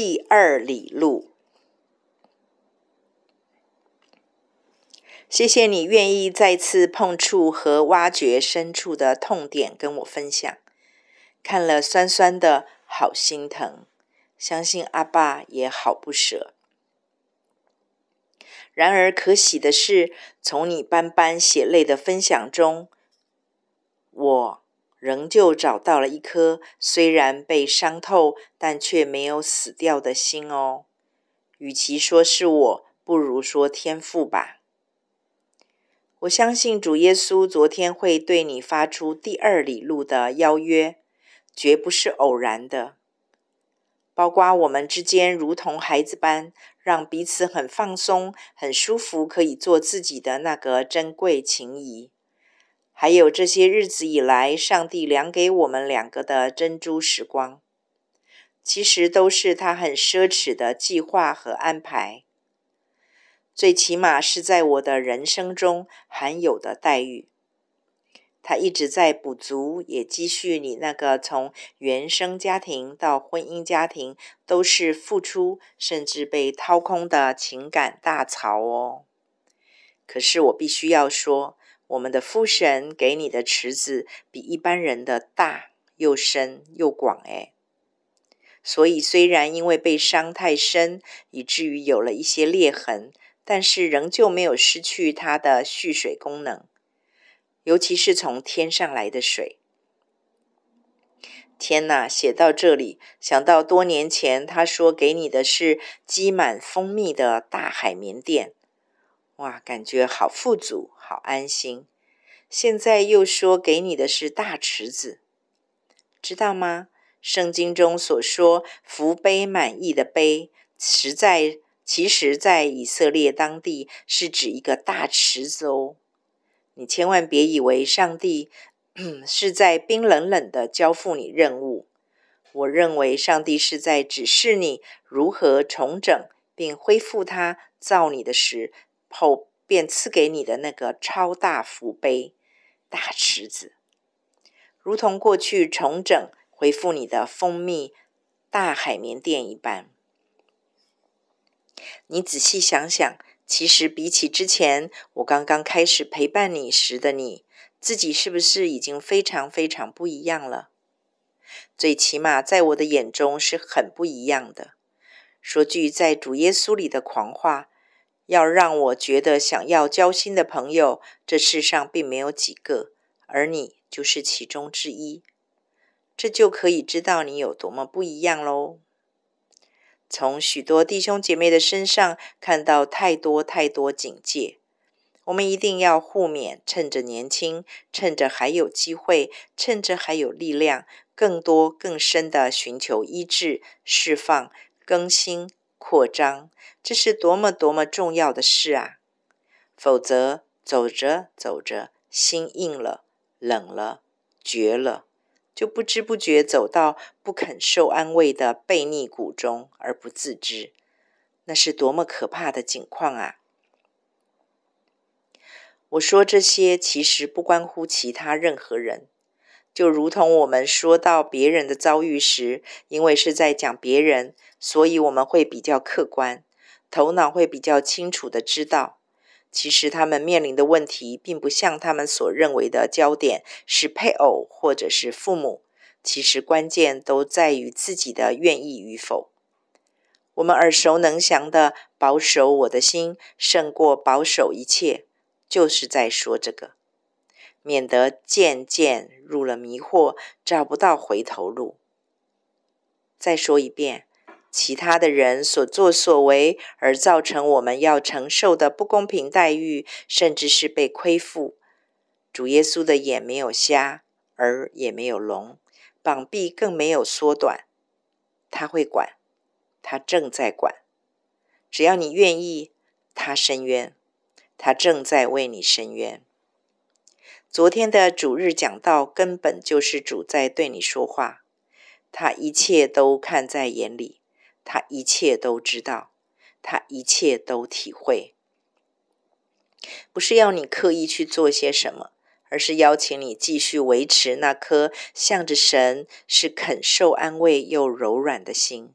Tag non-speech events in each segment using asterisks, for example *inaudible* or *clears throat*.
第二里路。谢谢你愿意再次碰触和挖掘深处的痛点，跟我分享。看了酸酸的，好心疼。相信阿爸也好不舍。然而可喜的是，从你斑斑血泪的分享中，我仍旧找到了一颗虽然被伤透，但却没有死掉的心哦。与其说是我，不如说天赋吧。我相信主耶稣昨天会对你发出第二里路的邀约，绝不是偶然的。包括我们之间如同孩子般，让彼此很放松、很舒服，可以做自己的那个珍贵情谊。还有这些日子以来，上帝量给我们两个的珍珠时光，其实都是他很奢侈的计划和安排。最起码是在我的人生中罕有的待遇，他一直在补足，也积蓄你那个从原生家庭到婚姻家庭都是付出，甚至被掏空的情感大槽哦。可是我必须要说，我们的父神给你的池子比一般人的大又深又广诶。所以虽然因为被伤太深，以至于有了一些裂痕。但是仍旧没有失去它的蓄水功能，尤其是从天上来的水。天哪，写到这里，想到多年前他说给你的是积满蜂蜜的大海绵垫，哇，感觉好富足，好安心。现在又说给你的是大池子，知道吗？圣经中所说“福杯满溢”的杯，实在。其实，在以色列当地是指一个大池子哦。你千万别以为上帝 *clears throat* 是在冰冷冷的交付你任务。我认为上帝是在指示你如何重整并恢复他造你的时后便赐给你的那个超大福杯、大池子，如同过去重整回复你的蜂蜜大海绵垫一般。你仔细想想，其实比起之前我刚刚开始陪伴你时的你，自己是不是已经非常非常不一样了？最起码在我的眼中是很不一样的。说句在主耶稣里的狂话，要让我觉得想要交心的朋友，这世上并没有几个，而你就是其中之一。这就可以知道你有多么不一样喽。从许多弟兄姐妹的身上看到太多太多警戒，我们一定要互勉，趁着年轻，趁着还有机会，趁着还有力量，更多更深的寻求医治、释放、更新、扩张，这是多么多么重要的事啊！否则走着走着，心硬了、冷了、绝了。就不知不觉走到不肯受安慰的悖逆谷中而不自知，那是多么可怕的境况啊！我说这些其实不关乎其他任何人，就如同我们说到别人的遭遇时，因为是在讲别人，所以我们会比较客观，头脑会比较清楚的知道。其实他们面临的问题，并不像他们所认为的焦点是配偶或者是父母。其实关键都在于自己的愿意与否。我们耳熟能详的“保守我的心，胜过保守一切”，就是在说这个，免得渐渐入了迷惑，找不到回头路。再说一遍。其他的人所作所为，而造成我们要承受的不公平待遇，甚至是被亏负。主耶稣的眼没有瞎，耳也没有聋，膀臂更没有缩短。他会管，他正在管。只要你愿意，他伸冤，他正在为你伸冤。昨天的主日讲道，根本就是主在对你说话，他一切都看在眼里。他一切都知道，他一切都体会，不是要你刻意去做些什么，而是邀请你继续维持那颗向着神是肯受安慰又柔软的心。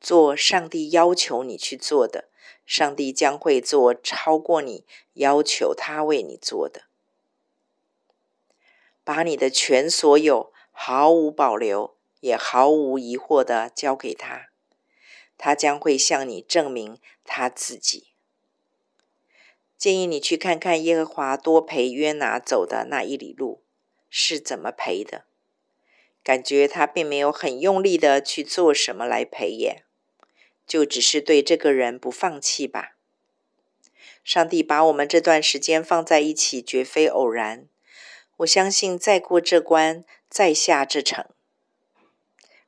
做上帝要求你去做的，上帝将会做超过你要求他为你做的。把你的全所有毫无保留也毫无疑惑的交给他，他将会向你证明他自己。建议你去看看耶和华多陪约拿走的那一里路是怎么陪的，感觉他并没有很用力的去做什么来陪耶。就只是对这个人不放弃吧。上帝把我们这段时间放在一起，绝非偶然。我相信再过这关，再下这城，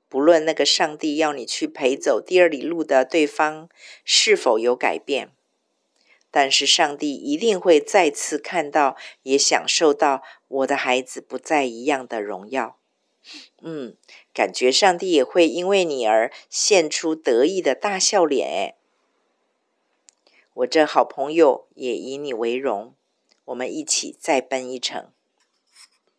不论那个上帝要你去陪走第二里路的对方是否有改变，但是上帝一定会再次看到，也享受到我的孩子不再一样的荣耀。嗯，感觉上帝也会因为你而现出得意的大笑脸诶。我这好朋友也以你为荣，我们一起再奔一程。